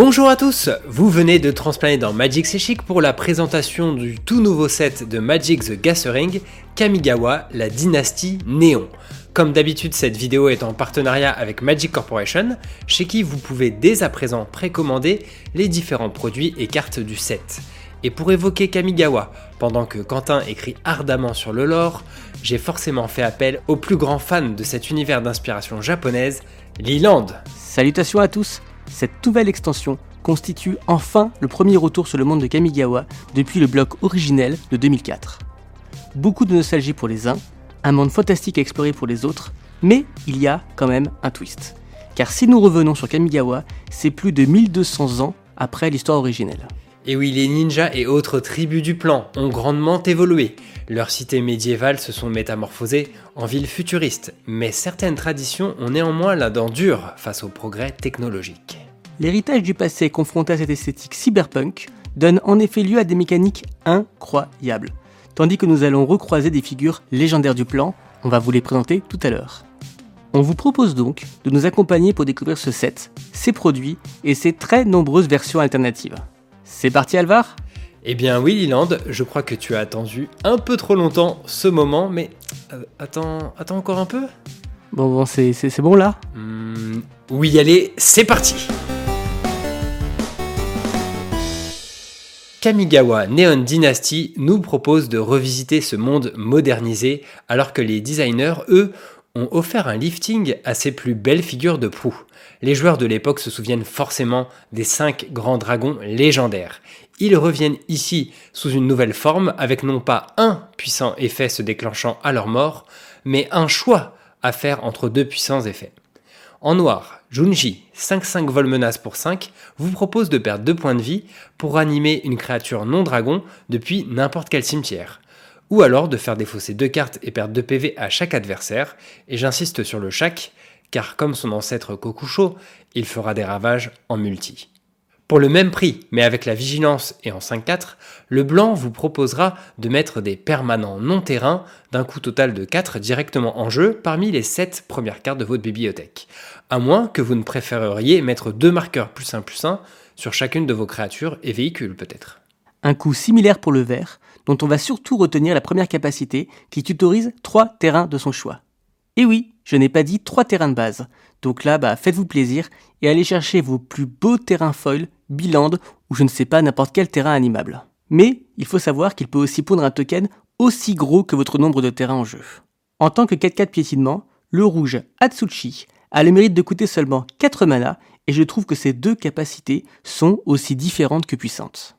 Bonjour à tous, vous venez de transplaner dans Magic C'est pour la présentation du tout nouveau set de Magic the Gathering, Kamigawa, la dynastie Néon. Comme d'habitude, cette vidéo est en partenariat avec Magic Corporation, chez qui vous pouvez dès à présent précommander les différents produits et cartes du set. Et pour évoquer Kamigawa, pendant que Quentin écrit ardemment sur le lore, j'ai forcément fait appel au plus grand fan de cet univers d'inspiration japonaise, Leland. Salutations à tous Cette nouvelle extension constitue enfin le premier retour sur le monde de Kamigawa depuis le bloc originel de 2004. Beaucoup de nostalgie pour les uns, un monde fantastique à explorer pour les autres, mais il y a quand même un twist. Car si nous revenons sur Kamigawa, c'est plus de 1200 ans après l'histoire originelle. Et oui, les ninjas et autres tribus du plan ont grandement évolué. Leurs cités médiévales se sont métamorphosées en villes futuristes, mais certaines traditions ont néanmoins la dent dure face au progrès technologique. L'héritage du passé confronté à cette esthétique cyberpunk donne en effet lieu à des mécaniques incroyables, tandis que nous allons recroiser des figures légendaires du plan, on va vous les présenter tout à l'heure. On vous propose donc de nous accompagner pour découvrir ce set, ses produits et ses très nombreuses versions alternatives. C'est parti Alvar? Eh bien oui Liland, je crois que tu as attendu un peu trop longtemps ce moment, mais euh, attends, attends encore un peu? Bon bon, c'est, bon là? Hmm, Oui allez, c'est parti Kamigawa Neon Dynasty nous propose de revisiter ce monde modernisé alors que les designers, eux, ont offert un lifting à ses plus belles figures de proue. Les joueurs de l'époque se souviennent forcément des cinq grands dragons légendaires. Ils reviennent ici sous une nouvelle forme avec non pas un puissant effet se déclenchant à leur mort, mais un choix à faire entre deux puissants effets. En noir, Junji, 5-5 vol menace pour 5, vous propose de perdre 2 points de vie pour animer une créature non dragon depuis n'importe quel cimetière ou alors de faire défausser deux cartes et perdre 2 PV à chaque adversaire, et j'insiste sur le chaque, car comme son ancêtre Kokusho, il fera des ravages en multi. Pour le même prix, mais avec la vigilance et en 5-4, le blanc vous proposera de mettre des permanents non terrain d'un coût total de 4 directement en jeu parmi les 7 premières cartes de votre bibliothèque, à moins que vous ne préféreriez mettre deux marqueurs plus 1 plus 1 sur chacune de vos créatures et véhicules peut-être. Un coût similaire pour le vert, dont on va surtout retenir la première capacité qui tutorise trois terrains de son choix. Et oui, je n'ai pas dit trois terrains de base. Donc là, bah, faites-vous plaisir et allez chercher vos plus beaux terrains foil, biland ou je ne sais pas n'importe quel terrain animable. Mais il faut savoir qu'il peut aussi pondre un token aussi gros que votre nombre de terrains en jeu. En tant que 4-4 piétinement, le rouge Atsuchi a le mérite de coûter seulement 4 mana et je trouve que ces deux capacités sont aussi différentes que puissantes.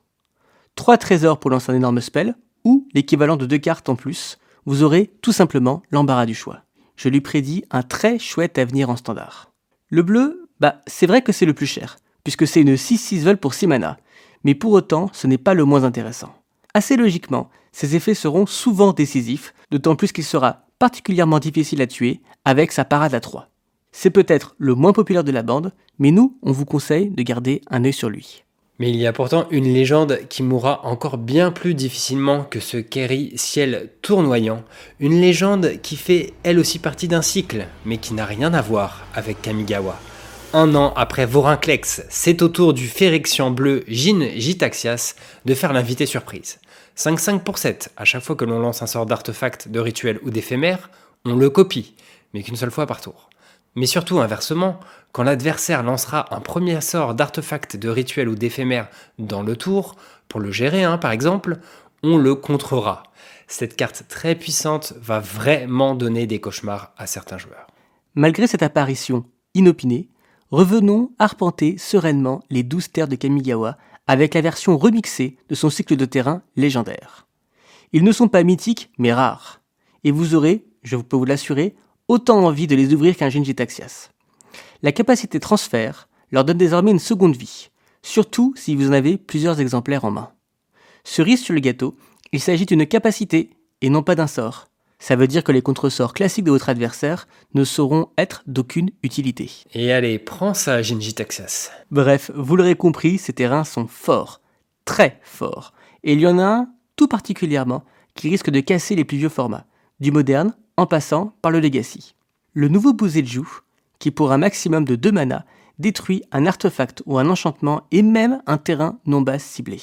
3 trésors pour lancer un énorme spell, ou l'équivalent de deux cartes en plus, vous aurez tout simplement l'embarras du choix. Je lui prédis un très chouette avenir en standard. Le bleu, bah c'est vrai que c'est le plus cher, puisque c'est une 6-6 vol pour 6 mana, mais pour autant ce n'est pas le moins intéressant. Assez logiquement, ces effets seront souvent décisifs, d'autant plus qu'il sera particulièrement difficile à tuer avec sa parade à 3. C'est peut-être le moins populaire de la bande, mais nous, on vous conseille de garder un œil sur lui. Mais il y a pourtant une légende qui mourra encore bien plus difficilement que ce Kerry ciel tournoyant, une légende qui fait elle aussi partie d'un cycle, mais qui n'a rien à voir avec Kamigawa. Un an après Vorinclex, c'est au tour du Phérexian bleu Jin Jitaxias de faire l'invité surprise. 5-5 pour 7, à chaque fois que l'on lance un sort d'artefact, de rituel ou d'éphémère, on le copie, mais qu'une seule fois par tour. Mais surtout inversement, quand l'adversaire lancera un premier sort d'artefact, de rituel ou d'éphémère dans le tour, pour le gérer hein, par exemple, on le contrera. Cette carte très puissante va vraiment donner des cauchemars à certains joueurs. Malgré cette apparition inopinée, revenons arpenter sereinement les douze terres de Kamigawa avec la version remixée de son cycle de terrain légendaire. Ils ne sont pas mythiques, mais rares. Et vous aurez, je peux vous l'assurer, autant envie de les ouvrir qu'un Genji Taxias. La capacité transfert leur donne désormais une seconde vie, surtout si vous en avez plusieurs exemplaires en main. Cerise sur le gâteau, il s'agit d'une capacité et non pas d'un sort. Ça veut dire que les contresorts classiques de votre adversaire ne sauront être d'aucune utilité. Et allez, prends ça, Genji Taxias. Bref, vous l'aurez compris, ces terrains sont forts. Très forts. Et il y en a un, tout particulièrement, qui risque de casser les plus vieux formats. Du moderne, en passant par le Legacy. Le nouveau Bouzelju qui pour un maximum de 2 mana détruit un artefact ou un enchantement et même un terrain non base ciblé.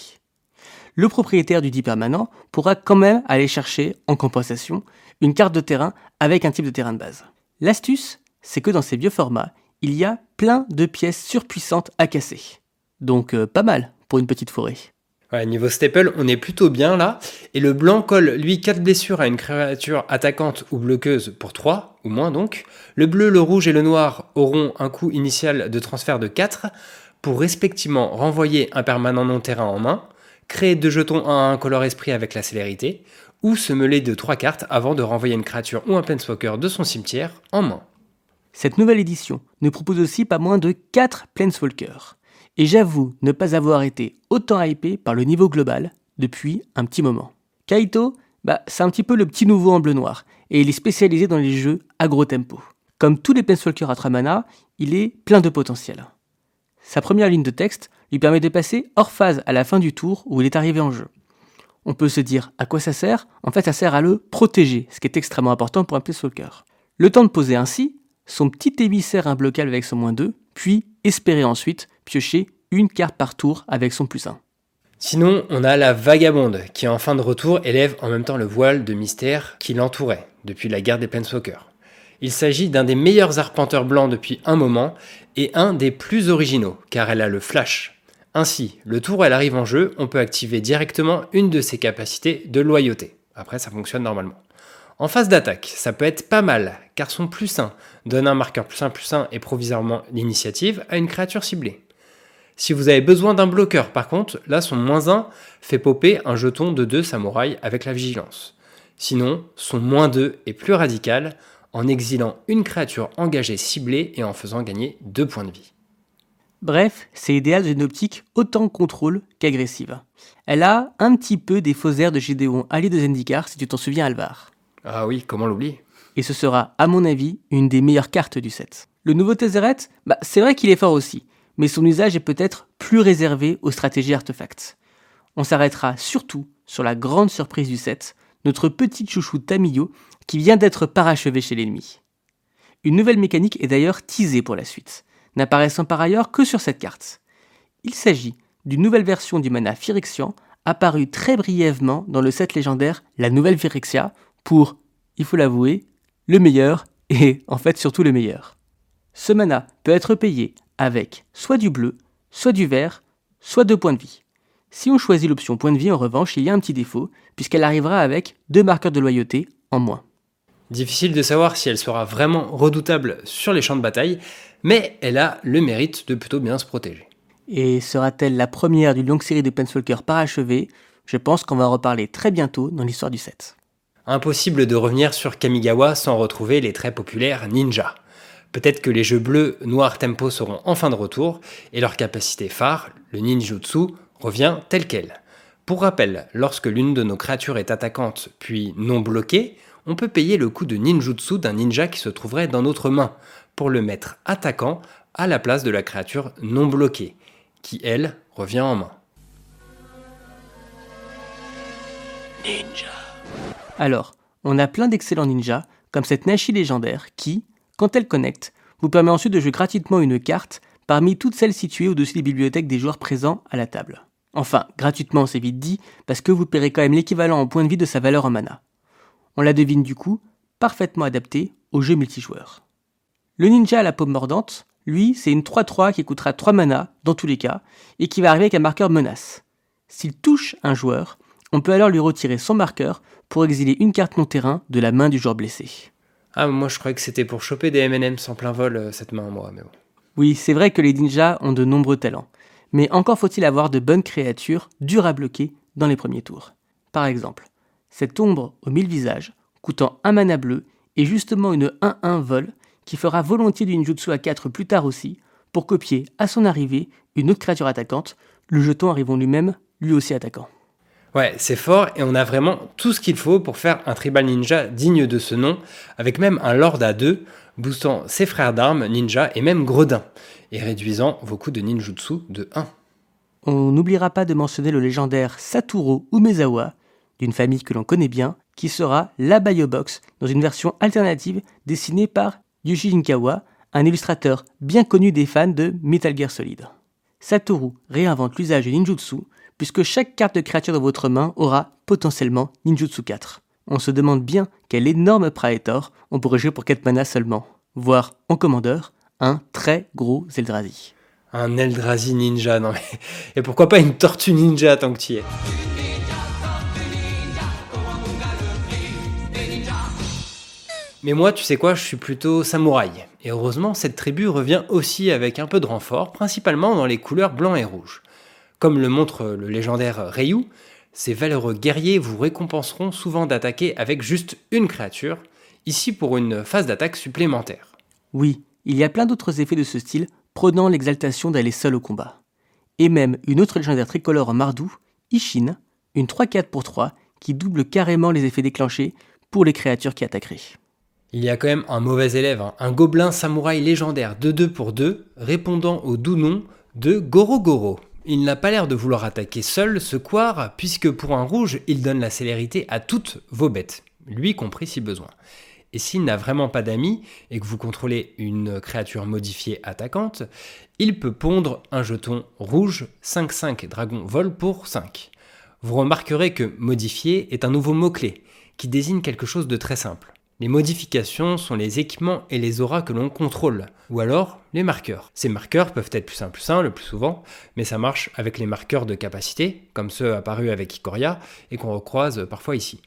Le propriétaire du dit permanent pourra quand même aller chercher, en compensation, une carte de terrain avec un type de terrain de base. L'astuce, c'est que dans ces vieux formats, il y a plein de pièces surpuissantes à casser. Donc euh, pas mal pour une petite forêt. Ouais, niveau staple, on est plutôt bien là. Et le blanc colle, lui, 4 blessures à une créature attaquante ou bloqueuse pour 3, ou moins donc. Le bleu, le rouge et le noir auront un coût initial de transfert de 4, pour respectivement renvoyer un permanent non-terrain en main, créer deux jetons 1 1 color esprit avec la célérité, ou se mêler de 3 cartes avant de renvoyer une créature ou un planeswalker de son cimetière en main. Cette nouvelle édition nous propose aussi pas moins de 4 planeswalkers. Et j'avoue ne pas avoir été autant hypé par le niveau global depuis un petit moment. Kaito, bah, c'est un petit peu le petit nouveau en bleu noir, et il est spécialisé dans les jeux agro tempo. Comme tous les Planeswalkers à Tramana, il est plein de potentiel. Sa première ligne de texte lui permet de passer hors phase à la fin du tour où il est arrivé en jeu. On peut se dire à quoi ça sert En fait, ça sert à le protéger, ce qui est extrêmement important pour un Planeswalker. Le temps de poser ainsi son petit émissaire imbloquable avec son moins 2, puis espérer ensuite piocher une carte par tour avec son plus 1. Sinon, on a la Vagabonde, qui en fin de retour élève en même temps le voile de mystère qui l'entourait depuis la guerre des Planeswalkers. Il s'agit d'un des meilleurs arpenteurs blancs depuis un moment et un des plus originaux, car elle a le flash. Ainsi, le tour où elle arrive en jeu, on peut activer directement une de ses capacités de loyauté. Après, ça fonctionne normalement. En phase d'attaque, ça peut être pas mal, car son plus 1 donne un marqueur plus 1 plus 1 et provisoirement l'initiative à une créature ciblée. Si vous avez besoin d'un bloqueur, par contre, là son moins 1 fait popper un jeton de 2 samouraïs avec la vigilance. Sinon, son moins 2 est plus radical en exilant une créature engagée ciblée et en faisant gagner 2 points de vie. Bref, c'est idéal d'une optique autant contrôle qu'agressive. Elle a un petit peu des faux airs de Gédéon allié de Zendikar, si tu t'en souviens Alvar. Ah oui, comment l'oublier? Et ce sera, à mon avis, une des meilleures cartes du set. Le nouveau Tezzeret, bah, c'est vrai qu'il est fort aussi, mais son usage est peut-être plus réservé aux stratégies artefacts. On s'arrêtera surtout sur la grande surprise du set, notre petit chouchou Tamillo qui vient d'être parachevé chez l'ennemi. Une nouvelle mécanique est d'ailleurs teasée pour la suite, n'apparaissant par ailleurs que sur cette carte. Il s'agit d'une nouvelle version du mana Phyrexian apparue très brièvement dans le set légendaire La Nouvelle Phyrexia pour, il faut l'avouer, le meilleur et en fait surtout le meilleur. Ce mana peut être payé avec soit du bleu, soit du vert, soit deux points de vie. Si on choisit l'option point de vie, en revanche, il y a un petit défaut, puisqu'elle arrivera avec deux marqueurs de loyauté en moins. Difficile de savoir si elle sera vraiment redoutable sur les champs de bataille, mais elle a le mérite de plutôt bien se protéger. Et sera-t-elle la première d'une longue série de Penswalker parachevés Je pense qu'on va en reparler très bientôt dans l'histoire du set. Impossible de revenir sur Kamigawa sans retrouver les très populaires ninja. Peut-être que les jeux bleus noir tempo seront enfin de retour et leur capacité phare, le ninjutsu, revient tel quel. Pour rappel, lorsque l'une de nos créatures est attaquante puis non bloquée, on peut payer le coût de ninjutsu d'un ninja qui se trouverait dans notre main pour le mettre attaquant à la place de la créature non bloquée, qui elle revient en main. Ninja. Alors, on a plein d'excellents ninjas, comme cette Nashi légendaire qui, quand elle connecte, vous permet ensuite de jouer gratuitement une carte parmi toutes celles situées au-dessus des bibliothèques des joueurs présents à la table. Enfin, gratuitement c'est vite dit, parce que vous paierez quand même l'équivalent en point de vie de sa valeur en mana. On la devine du coup, parfaitement adaptée au jeu multijoueur. Le ninja à la paume mordante, lui, c'est une 3-3 qui coûtera 3 mana dans tous les cas, et qui va arriver avec un marqueur menace. S'il touche un joueur, on peut alors lui retirer son marqueur pour exiler une carte non terrain de la main du joueur blessé. Ah, moi je croyais que c'était pour choper des MM sans plein vol euh, cette main, moi, mais bon. Oui, c'est vrai que les ninjas ont de nombreux talents, mais encore faut-il avoir de bonnes créatures dures à bloquer dans les premiers tours. Par exemple, cette ombre aux mille visages, coûtant un mana bleu, et justement une 1-1 vol qui fera volontiers du ninjutsu à 4 plus tard aussi, pour copier à son arrivée une autre créature attaquante, le jeton arrivant lui-même, lui aussi attaquant. Ouais, c'est fort et on a vraiment tout ce qu'il faut pour faire un tribal ninja digne de ce nom, avec même un lord à 2, boostant ses frères d'armes, ninja et même gredin, et réduisant vos coups de ninjutsu de 1. On n'oubliera pas de mentionner le légendaire Saturo Umezawa, d'une famille que l'on connaît bien, qui sera la Box dans une version alternative dessinée par Yuji Inkawa, un illustrateur bien connu des fans de Metal Gear Solid. Satoru réinvente l'usage du ninjutsu puisque chaque carte de créature dans votre main aura potentiellement ninjutsu 4. On se demande bien quel énorme Praetor on pourrait jouer pour 4 mana seulement, voire en commandeur, un très gros Eldrazi. Un Eldrazi ninja, non mais... Et pourquoi pas une tortue ninja tant que tu y es? Mais moi, tu sais quoi, je suis plutôt samouraï. Et heureusement, cette tribu revient aussi avec un peu de renfort, principalement dans les couleurs blanc et rouge. Comme le montre le légendaire Ryu, ces valeureux guerriers vous récompenseront souvent d'attaquer avec juste une créature, ici pour une phase d'attaque supplémentaire. Oui, il y a plein d'autres effets de ce style prenant l'exaltation d'aller seul au combat. Et même une autre légendaire tricolore en Mardou, Ishin, une 3-4 pour 3, qui double carrément les effets déclenchés pour les créatures qui attaqueraient. Il y a quand même un mauvais élève, hein. un gobelin samouraï légendaire de 2 pour 2, répondant au doux nom de Goro Goro. Il n'a pas l'air de vouloir attaquer seul ce quart, puisque pour un rouge, il donne la célérité à toutes vos bêtes, lui compris si besoin. Et s'il n'a vraiment pas d'amis et que vous contrôlez une créature modifiée attaquante, il peut pondre un jeton rouge 5-5 dragon vol pour 5. Vous remarquerez que modifié est un nouveau mot-clé qui désigne quelque chose de très simple. Les modifications sont les équipements et les auras que l'on contrôle, ou alors les marqueurs. Ces marqueurs peuvent être plus 1 plus 1 le plus souvent, mais ça marche avec les marqueurs de capacité, comme ceux apparus avec Ikoria et qu'on recroise parfois ici.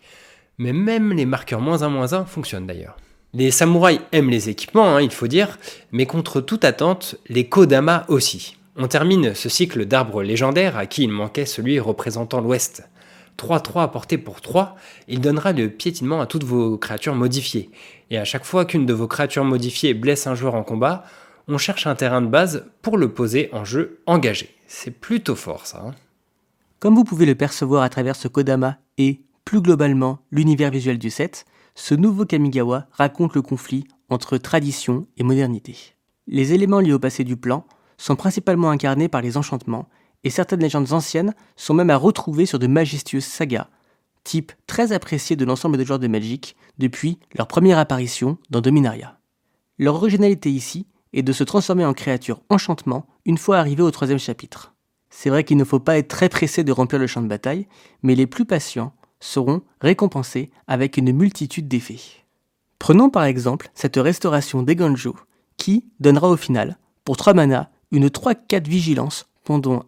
Mais même les marqueurs moins 1 moins 1 fonctionnent d'ailleurs. Les samouraïs aiment les équipements, hein, il faut dire, mais contre toute attente, les Kodama aussi. On termine ce cycle d'arbres légendaires à qui il manquait celui représentant l'Ouest. 3-3 apporté pour 3, il donnera le piétinement à toutes vos créatures modifiées. Et à chaque fois qu'une de vos créatures modifiées blesse un joueur en combat, on cherche un terrain de base pour le poser en jeu engagé. C'est plutôt fort ça. Hein. Comme vous pouvez le percevoir à travers ce Kodama et, plus globalement, l'univers visuel du set, ce nouveau Kamigawa raconte le conflit entre tradition et modernité. Les éléments liés au passé du plan sont principalement incarnés par les enchantements et certaines légendes anciennes sont même à retrouver sur de majestueuses sagas, type très apprécié de l'ensemble des joueurs de Magic depuis leur première apparition dans Dominaria. Leur originalité ici est de se transformer en créature enchantement une fois arrivé au troisième chapitre. C'est vrai qu'il ne faut pas être très pressé de remplir le champ de bataille, mais les plus patients seront récompensés avec une multitude d'effets. Prenons par exemple cette restauration d'Eganjo, qui donnera au final, pour 3 mana, une 3-4 vigilance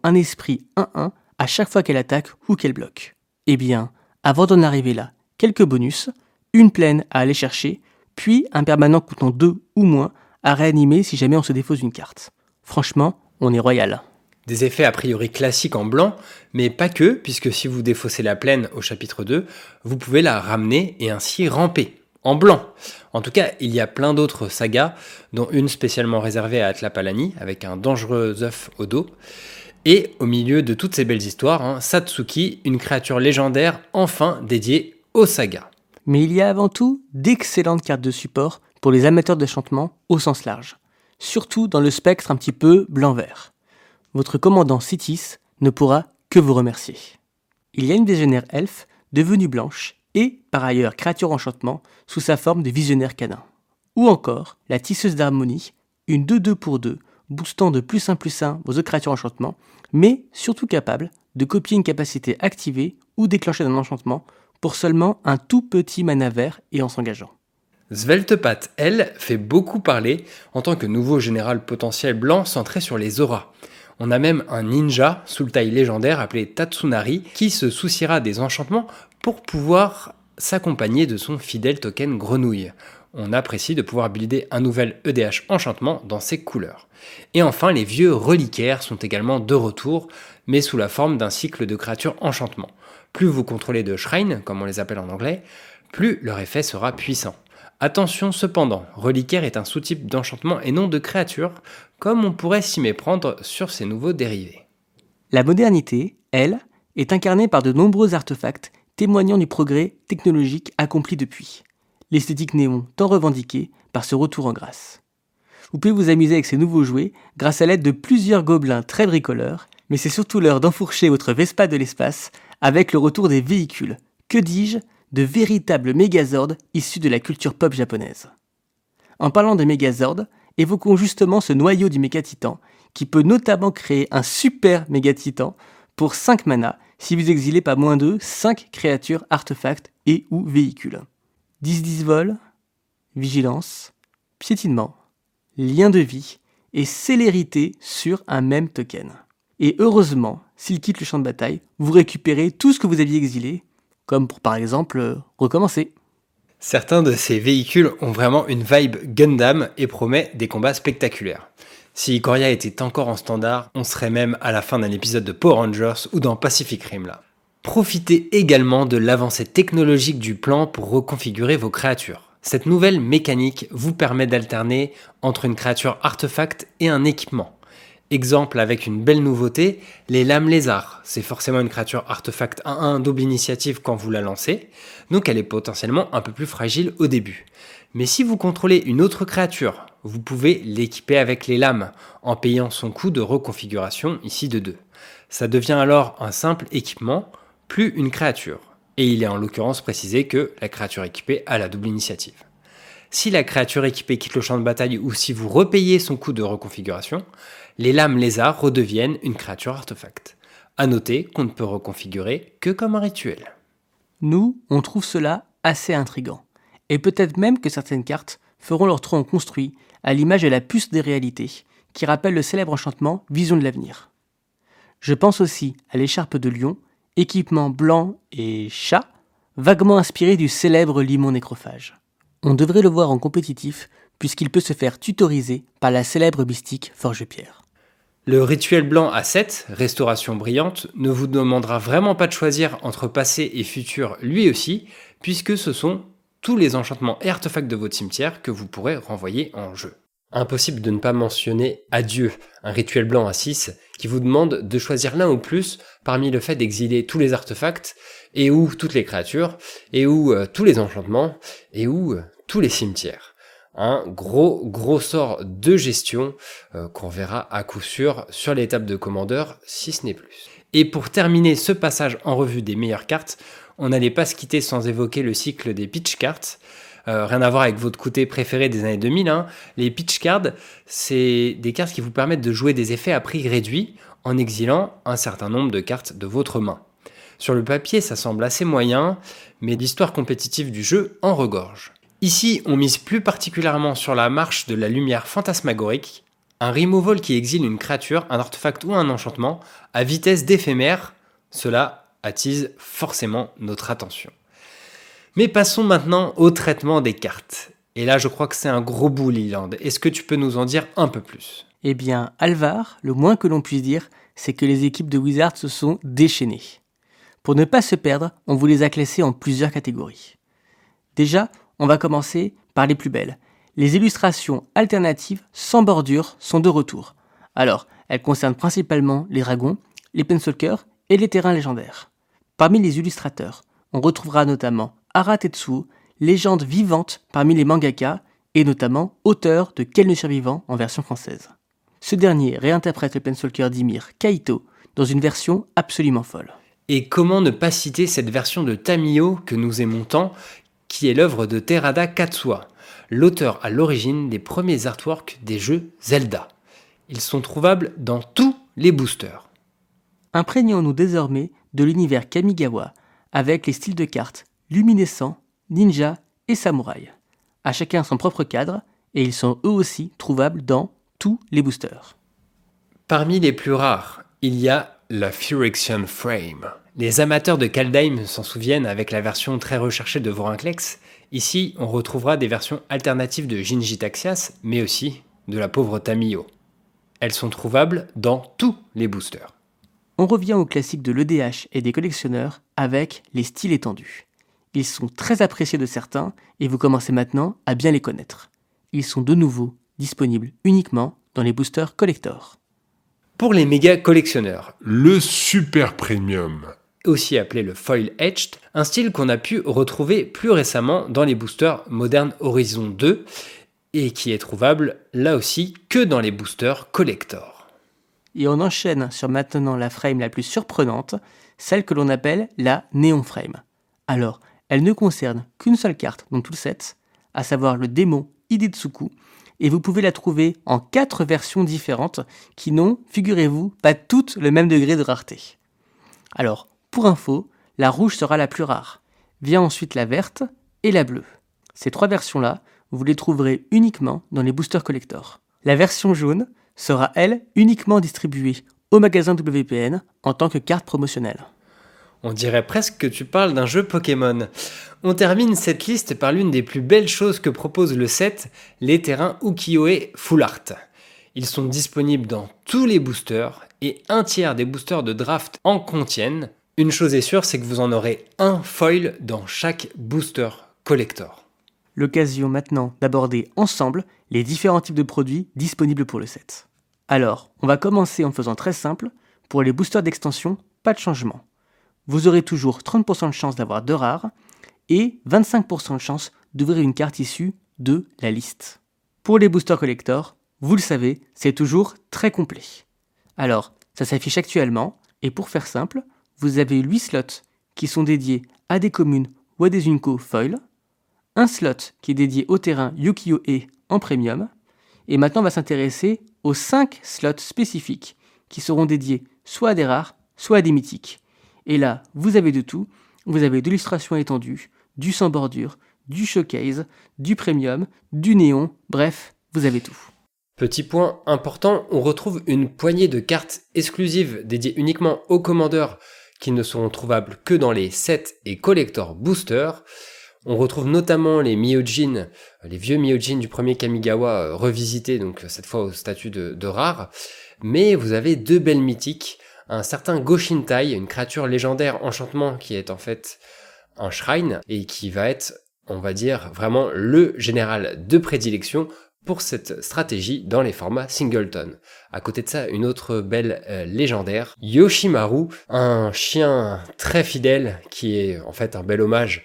un esprit 1-1 à chaque fois qu'elle attaque ou qu'elle bloque. Eh bien, avant d'en arriver là, quelques bonus, une plaine à aller chercher, puis un permanent coûtant 2 ou moins à réanimer si jamais on se défausse une carte. Franchement, on est royal. Des effets a priori classiques en blanc, mais pas que, puisque si vous défaussez la plaine au chapitre 2, vous pouvez la ramener et ainsi ramper, en blanc. En tout cas, il y a plein d'autres sagas, dont une spécialement réservée à Atlapalani, avec un dangereux œuf au dos. Et au milieu de toutes ces belles histoires, hein, Satsuki, une créature légendaire enfin dédiée aux sagas. Mais il y a avant tout d'excellentes cartes de support pour les amateurs de chantement au sens large, surtout dans le spectre un petit peu blanc-vert. Votre commandant Citis ne pourra que vous remercier. Il y a une visionnaire elfe devenue blanche et, par ailleurs, créature enchantement sous sa forme de visionnaire canin. Ou encore la tisseuse d'harmonie, une 2-2 pour 2 boostant de plus 1 plus 1 vos autres créatures enchantement, mais surtout capable de copier une capacité activée ou déclenchée d'un enchantement pour seulement un tout petit mana vert et en s'engageant. Sveltepat, elle, fait beaucoup parler en tant que nouveau général potentiel blanc centré sur les auras. On a même un ninja sous le taille légendaire appelé Tatsunari qui se souciera des enchantements pour pouvoir s'accompagner de son fidèle token grenouille on apprécie de pouvoir builder un nouvel EDH enchantement dans ses couleurs. Et enfin, les vieux reliquaires sont également de retour, mais sous la forme d'un cycle de créatures enchantement. Plus vous contrôlez de shrines, comme on les appelle en anglais, plus leur effet sera puissant. Attention cependant, reliquaire est un sous-type d'enchantement et non de créature, comme on pourrait s'y méprendre sur ces nouveaux dérivés. La modernité, elle, est incarnée par de nombreux artefacts témoignant du progrès technologique accompli depuis l'esthétique néon tant revendiquée par ce retour en grâce. Vous pouvez vous amuser avec ces nouveaux jouets grâce à l'aide de plusieurs gobelins très bricoleurs, mais c'est surtout l'heure d'enfourcher votre Vespa de l'espace avec le retour des véhicules, que dis-je, de véritables mégazords issus de la culture pop japonaise. En parlant de mégazords, évoquons justement ce noyau du méga titan qui peut notamment créer un super méga titan pour 5 mana si vous exilez pas moins de 5 créatures, artefacts et ou véhicules. 10-10 vol, vigilance, piétinement, lien de vie et célérité sur un même token. Et heureusement, s'il quitte le champ de bataille, vous récupérez tout ce que vous aviez exilé, comme pour par exemple euh, recommencer. Certains de ces véhicules ont vraiment une vibe Gundam et promet des combats spectaculaires. Si Ikoria était encore en standard, on serait même à la fin d'un épisode de Power Rangers ou dans Pacific Rim là. Profitez également de l'avancée technologique du plan pour reconfigurer vos créatures. Cette nouvelle mécanique vous permet d'alterner entre une créature artefact et un équipement. Exemple avec une belle nouveauté, les lames lézards. C'est forcément une créature artefact 1-1 double initiative quand vous la lancez, donc elle est potentiellement un peu plus fragile au début. Mais si vous contrôlez une autre créature, vous pouvez l'équiper avec les lames, en payant son coût de reconfiguration ici de 2. Ça devient alors un simple équipement, plus une créature. Et il est en l'occurrence précisé que la créature équipée a la double initiative. Si la créature équipée quitte le champ de bataille ou si vous repayez son coût de reconfiguration, les lames lézards redeviennent une créature artefact. À noter qu'on ne peut reconfigurer que comme un rituel. Nous, on trouve cela assez intrigant. Et peut-être même que certaines cartes feront leur tronc construit à l'image de la puce des réalités, qui rappelle le célèbre enchantement Vision de l'avenir. Je pense aussi à l'écharpe de lion, équipement blanc et chat, vaguement inspiré du célèbre limon nécrophage. On devrait le voir en compétitif, puisqu'il peut se faire tutoriser par la célèbre mystique Forge-Pierre. Le rituel blanc à 7, restauration brillante, ne vous demandera vraiment pas de choisir entre passé et futur lui aussi, puisque ce sont tous les enchantements et artefacts de votre cimetière que vous pourrez renvoyer en jeu. Impossible de ne pas mentionner Adieu, un rituel blanc à 6 qui vous demande de choisir l'un ou plus parmi le fait d'exiler tous les artefacts et ou toutes les créatures et ou euh, tous les enchantements et ou euh, tous les cimetières. Un gros gros sort de gestion euh, qu'on verra à coup sûr sur l'étape de commandeur si ce n'est plus. Et pour terminer ce passage en revue des meilleures cartes, on n'allait pas se quitter sans évoquer le cycle des pitch cards. Euh, rien à voir avec votre côté préféré des années 2000. Hein. Les pitch cards, c'est des cartes qui vous permettent de jouer des effets à prix réduit en exilant un certain nombre de cartes de votre main. Sur le papier, ça semble assez moyen, mais l'histoire compétitive du jeu en regorge. Ici, on mise plus particulièrement sur la marche de la lumière fantasmagorique, un removal qui exile une créature, un artefact ou un enchantement à vitesse d'éphémère. Cela attise forcément notre attention. Mais passons maintenant au traitement des cartes. Et là, je crois que c'est un gros bout, Leland. Est-ce que tu peux nous en dire un peu plus? Eh bien, Alvar, le moins que l'on puisse dire, c'est que les équipes de Wizards se sont déchaînées. Pour ne pas se perdre, on vous les a classées en plusieurs catégories. Déjà, on va commencer par les plus belles. Les illustrations alternatives sans bordure sont de retour. Alors, elles concernent principalement les dragons, les pensulkers et les terrains légendaires. Parmi les illustrateurs, on retrouvera notamment Ara Tetsuo, légende vivante parmi les mangaka et notamment auteur de Quel ne survivant en version française. Ce dernier réinterprète le Pencilker d'Ymir Kaito dans une version absolument folle. Et comment ne pas citer cette version de Tamiyo que nous aimons tant, qui est l'œuvre de Terada Katsuya, l'auteur à l'origine des premiers artworks des jeux Zelda. Ils sont trouvables dans tous les boosters. Imprégnons-nous désormais de l'univers Kamigawa avec les styles de cartes luminescent, ninja et samouraï. À chacun son propre cadre, et ils sont eux aussi trouvables dans tous les boosters. Parmi les plus rares, il y a la Phyrexian Frame. Les amateurs de Kaldheim s'en souviennent avec la version très recherchée de Vorinclex. Ici, on retrouvera des versions alternatives de Jinji Taxias, mais aussi de la pauvre Tamiyo. Elles sont trouvables dans tous les boosters. On revient au classique de l'EDH et des collectionneurs avec les styles étendus. Ils sont très appréciés de certains et vous commencez maintenant à bien les connaître. Ils sont de nouveau disponibles uniquement dans les boosters collector. Pour les méga collectionneurs, le Super Premium, aussi appelé le Foil Etched, un style qu'on a pu retrouver plus récemment dans les boosters Modern Horizon 2 et qui est trouvable là aussi que dans les boosters collector. Et on enchaîne sur maintenant la frame la plus surprenante, celle que l'on appelle la Neon Frame. Alors, elle ne concerne qu'une seule carte dans tout le set, à savoir le démon Idetsuku, et vous pouvez la trouver en quatre versions différentes qui n'ont, figurez-vous, pas toutes le même degré de rareté. Alors, pour info, la rouge sera la plus rare. Vient ensuite la verte et la bleue. Ces trois versions-là, vous les trouverez uniquement dans les boosters collector. La version jaune sera, elle, uniquement distribuée au magasin WPN en tant que carte promotionnelle. On dirait presque que tu parles d'un jeu Pokémon. On termine cette liste par l'une des plus belles choses que propose le set, les terrains Ukiyo-e Full Art. Ils sont disponibles dans tous les boosters et un tiers des boosters de draft en contiennent. Une chose est sûre, c'est que vous en aurez un foil dans chaque booster collector. L'occasion maintenant d'aborder ensemble les différents types de produits disponibles pour le set. Alors, on va commencer en faisant très simple. Pour les boosters d'extension, pas de changement vous aurez toujours 30% de chance d'avoir deux rares et 25% de chance d'ouvrir une carte issue de la liste. Pour les boosters collector, vous le savez, c'est toujours très complet. Alors, ça s'affiche actuellement, et pour faire simple, vous avez 8 slots qui sont dédiés à des communes ou à des Unco foil, un slot qui est dédié au terrain Yukio-e en premium, et maintenant on va s'intéresser aux 5 slots spécifiques qui seront dédiés soit à des rares, soit à des mythiques. Et là, vous avez de tout. Vous avez de l'illustration étendue, du sans bordure, du showcase, du premium, du néon, bref, vous avez tout. Petit point important, on retrouve une poignée de cartes exclusives dédiées uniquement aux commandeurs qui ne seront trouvables que dans les sets et collector boosters. On retrouve notamment les Myojin, les vieux Myojin du premier Kamigawa euh, revisités, donc cette fois au statut de, de rare. Mais vous avez deux belles mythiques un certain Goshintai, une créature légendaire enchantement qui est en fait un shrine et qui va être, on va dire, vraiment le général de prédilection pour cette stratégie dans les formats singleton. À côté de ça, une autre belle euh, légendaire, Yoshimaru, un chien très fidèle qui est en fait un bel hommage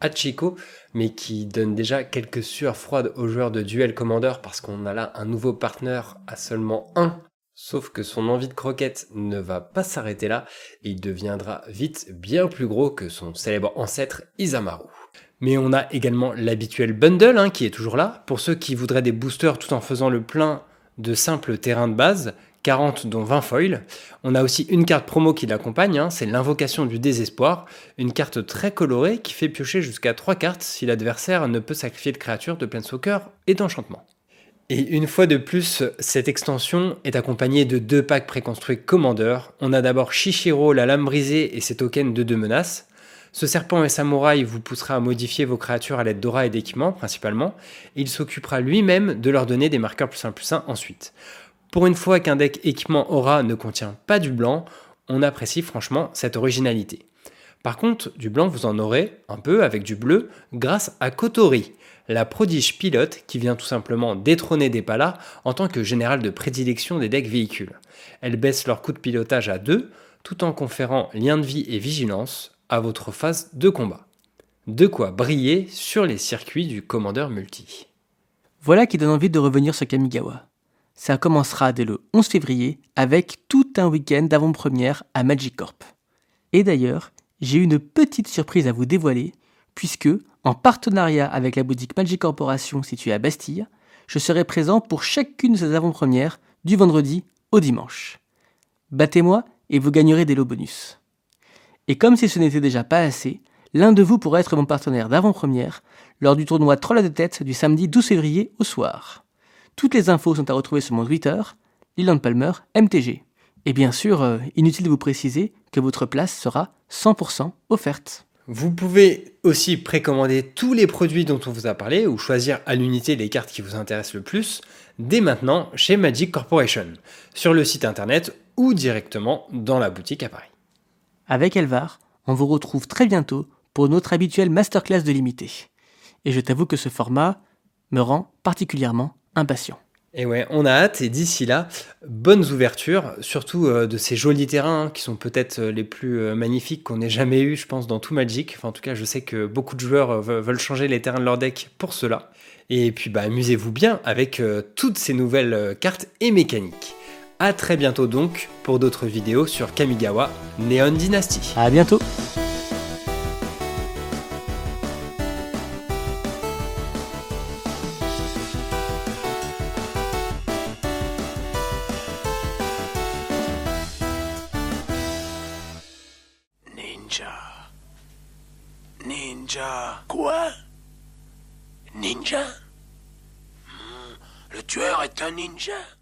à Chico, mais qui donne déjà quelques sueurs froides aux joueurs de Duel Commander parce qu'on a là un nouveau partenaire à seulement un Sauf que son envie de croquette ne va pas s'arrêter là et il deviendra vite bien plus gros que son célèbre ancêtre Isamaru. Mais on a également l'habituel bundle hein, qui est toujours là, pour ceux qui voudraient des boosters tout en faisant le plein de simples terrains de base, 40 dont 20 foils. On a aussi une carte promo qui l'accompagne, hein, c'est l'invocation du désespoir, une carte très colorée qui fait piocher jusqu'à 3 cartes si l'adversaire ne peut sacrifier de créatures de Planeswalker et d'enchantement. Et une fois de plus, cette extension est accompagnée de deux packs préconstruits Commander. On a d'abord Shishiro, la lame brisée et ses tokens de deux menaces. Ce serpent et samouraï vous poussera à modifier vos créatures à l'aide d'aura et d'équipements principalement, et il s'occupera lui-même de leur donner des marqueurs plus 1 plus 1 ensuite. Pour une fois qu'un deck équipement aura ne contient pas du blanc, on apprécie franchement cette originalité. Par contre, du blanc vous en aurez un peu avec du bleu grâce à Kotori, la prodige pilote qui vient tout simplement détrôner des palas en tant que général de prédilection des decks véhicules. Elle baisse leur coût de pilotage à 2 tout en conférant lien de vie et vigilance à votre phase de combat. De quoi briller sur les circuits du commandeur multi. Voilà qui donne envie de revenir sur Kamigawa. Ça commencera dès le 11 février avec tout un week-end d'avant-première à Magic Corp. Et d'ailleurs, j'ai une petite surprise à vous dévoiler, puisque en partenariat avec la boutique Magic Corporation située à Bastille, je serai présent pour chacune de ces avant-premières du vendredi au dimanche. Battez-moi et vous gagnerez des lots bonus. Et comme si ce n'était déjà pas assez, l'un de vous pourra être mon partenaire d'avant-première lors du tournoi Troll de tête du samedi 12 février au soir. Toutes les infos sont à retrouver sur mon Twitter, Leland Palmer MTG. Et bien sûr, euh, inutile de vous préciser que votre place sera 100% offerte. Vous pouvez aussi précommander tous les produits dont on vous a parlé ou choisir à l'unité les cartes qui vous intéressent le plus dès maintenant chez Magic Corporation, sur le site internet ou directement dans la boutique à Paris. Avec Elvar, on vous retrouve très bientôt pour notre habituelle masterclass de limité. Et je t'avoue que ce format me rend particulièrement impatient. Et ouais, on a hâte et d'ici là, bonnes ouvertures, surtout euh, de ces jolis terrains hein, qui sont peut-être euh, les plus euh, magnifiques qu'on ait jamais eu, je pense, dans tout Magic. Enfin, en tout cas, je sais que beaucoup de joueurs veulent changer les terrains de leur deck pour cela. Et puis, bah, amusez-vous bien avec toutes ces nouvelles cartes et mécaniques. A très bientôt donc pour d'autres vidéos sur Kamigawa Neon Dynasty. À bientôt Ninja. Ninja. Quoi? Ninja? Hmm, le tueur est un ninja?